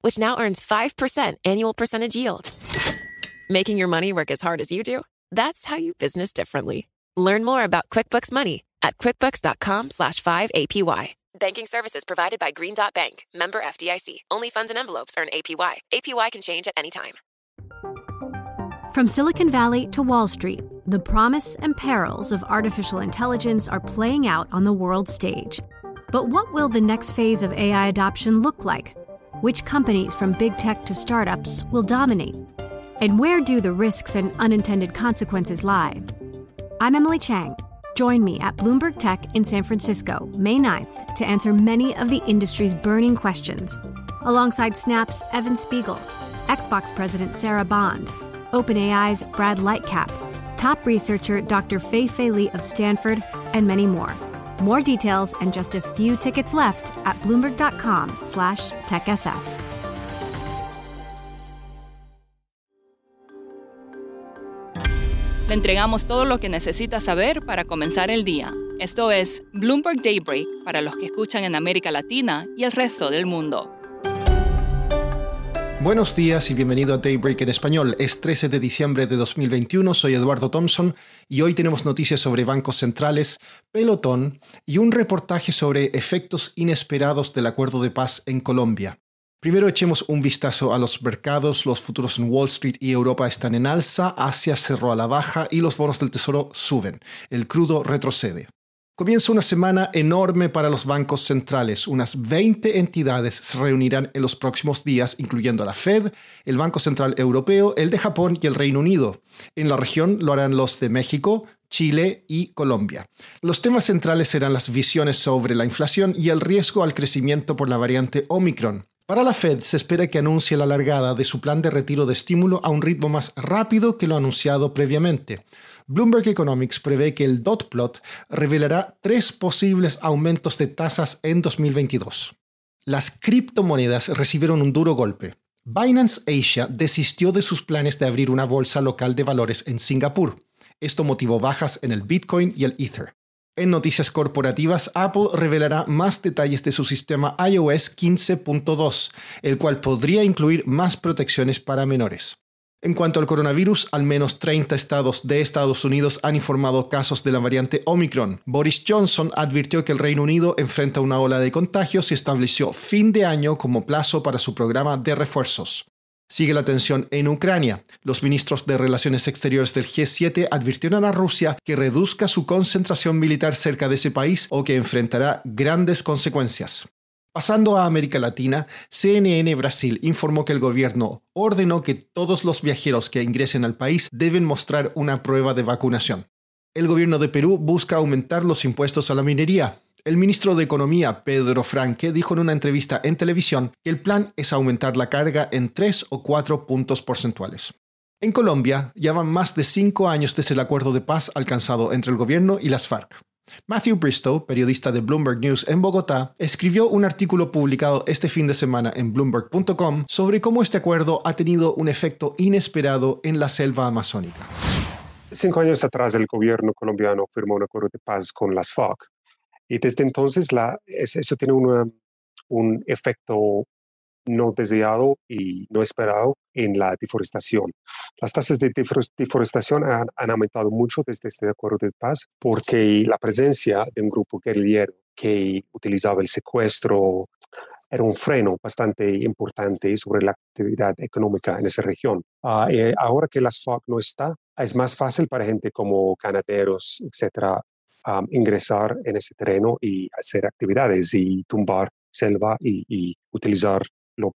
which now earns 5% annual percentage yield. Making your money work as hard as you do? That's how you business differently. Learn more about QuickBooks Money at quickbooks.com slash 5APY. Banking services provided by Green Dot Bank, member FDIC. Only funds and envelopes earn APY. APY can change at any time. From Silicon Valley to Wall Street, the promise and perils of artificial intelligence are playing out on the world stage. But what will the next phase of AI adoption look like? Which companies, from big tech to startups, will dominate? And where do the risks and unintended consequences lie? I'm Emily Chang. Join me at Bloomberg Tech in San Francisco, May 9th, to answer many of the industry's burning questions, alongside Snap's Evan Spiegel, Xbox President Sarah Bond, OpenAI's Brad Lightcap, top researcher Dr. Fei Fei Li of Stanford, and many more. More details and just a few tickets left at bloomberg.com slash techsf. Le entregamos todo lo que necesita saber para comenzar el día. Esto es Bloomberg Daybreak para los que escuchan en América Latina y el resto del mundo. Buenos días y bienvenido a Daybreak en español. Es 13 de diciembre de 2021, soy Eduardo Thompson y hoy tenemos noticias sobre bancos centrales, pelotón y un reportaje sobre efectos inesperados del acuerdo de paz en Colombia. Primero echemos un vistazo a los mercados, los futuros en Wall Street y Europa están en alza, Asia cerró a la baja y los bonos del tesoro suben, el crudo retrocede. Comienza una semana enorme para los bancos centrales. Unas 20 entidades se reunirán en los próximos días, incluyendo la Fed, el Banco Central Europeo, el de Japón y el Reino Unido. En la región lo harán los de México, Chile y Colombia. Los temas centrales serán las visiones sobre la inflación y el riesgo al crecimiento por la variante Omicron. Para la Fed se espera que anuncie la largada de su plan de retiro de estímulo a un ritmo más rápido que lo anunciado previamente. Bloomberg Economics prevé que el dot plot revelará tres posibles aumentos de tasas en 2022. Las criptomonedas recibieron un duro golpe. Binance Asia desistió de sus planes de abrir una bolsa local de valores en Singapur. Esto motivó bajas en el Bitcoin y el Ether. En noticias corporativas, Apple revelará más detalles de su sistema iOS 15.2, el cual podría incluir más protecciones para menores. En cuanto al coronavirus, al menos 30 estados de Estados Unidos han informado casos de la variante Omicron. Boris Johnson advirtió que el Reino Unido enfrenta una ola de contagios y estableció fin de año como plazo para su programa de refuerzos. Sigue la tensión en Ucrania. Los ministros de Relaciones Exteriores del G7 advirtieron a Rusia que reduzca su concentración militar cerca de ese país o que enfrentará grandes consecuencias. Pasando a América Latina, CNN Brasil informó que el gobierno ordenó que todos los viajeros que ingresen al país deben mostrar una prueba de vacunación. El gobierno de Perú busca aumentar los impuestos a la minería. El ministro de Economía, Pedro Franque, dijo en una entrevista en televisión que el plan es aumentar la carga en tres o cuatro puntos porcentuales. En Colombia, ya van más de cinco años desde el acuerdo de paz alcanzado entre el gobierno y las FARC. Matthew Bristow, periodista de Bloomberg News en Bogotá, escribió un artículo publicado este fin de semana en bloomberg.com sobre cómo este acuerdo ha tenido un efecto inesperado en la selva amazónica. Cinco años atrás el gobierno colombiano firmó un acuerdo de paz con las FARC y desde entonces la, eso tiene un efecto no deseado y no esperado en la deforestación. Las tasas de deforestación han, aumentado mucho desde este acuerdo de paz porque la presencia de un grupo guerrillero que utilizaba el secuestro era un freno bastante importante sobre la actividad económica en esa región. Ah, eh, ahora que las FARC no está, es más fácil para gente como ganaderos, etcétera, ingresar en ese terreno y hacer actividades y tumbar selva y utilizar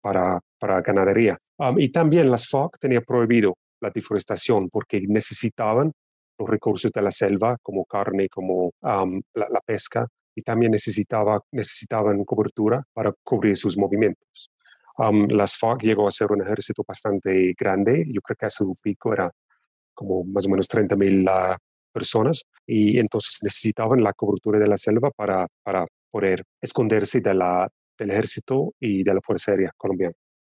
para, para ganadería. y también las FARC tenía prohibido la deforestación porque necesitaban los recursos de la selva como carne, como la, pesca y también necesitaba, necesitaban cobertura para cubrir sus movimientos. las FARC llegó a ser un ejército bastante grande. Yo creo que a su pico era como más o menos 30 mil ah, personas y entonces necesitaban la cobertura de la selva para, para poder esconderse de la, del ejército y de la Fuerza Aérea colombiana.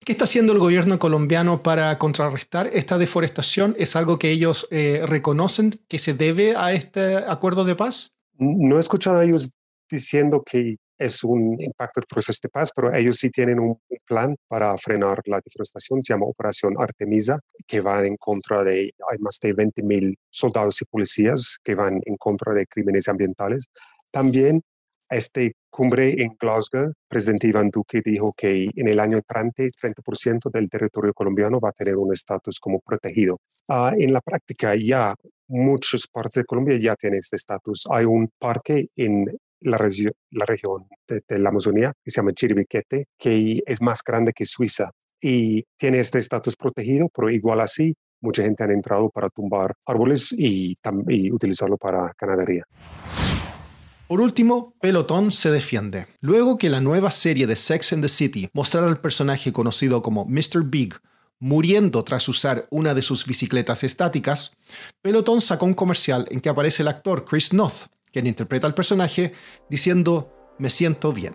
¿Qué está haciendo el gobierno colombiano para contrarrestar esta deforestación? ¿Es algo que ellos eh, reconocen que se debe a este acuerdo de paz? No he escuchado a ellos diciendo que es un impacto del proceso de paz, pero ellos sí tienen un plan para frenar la deforestación, se llama Operación Artemisa, que va en contra de, hay más de 20 mil soldados y policías que van en contra de crímenes ambientales. También este cumbre en Glasgow, presidente Iván Duque dijo que en el año entrante 30% del territorio colombiano va a tener un estatus como protegido. Ah, en la práctica ya muchas partes de Colombia ya tienen este estatus. Hay un parque en la, la región de, la Amazonía que se llama Chiribiquete, que es más grande que Suiza y tiene este estatus protegido, pero igual así mucha gente ha entrado para tumbar árboles y, y utilizarlo para ganadería. Por último, Pelotón se defiende. Luego que la nueva serie de Sex and the City mostrara al personaje conocido como Mr. Big muriendo tras usar una de sus bicicletas estáticas, Pelotón sacó un comercial en que aparece el actor Chris Noth, quien interpreta al personaje, diciendo, me siento bien.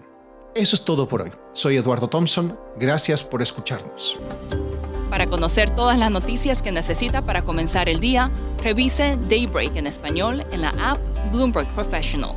Eso es todo por hoy. Soy Eduardo Thompson, gracias por escucharnos. Para conocer todas las noticias que necesita para comenzar el día, revise Daybreak en español en la app Bloomberg Professional.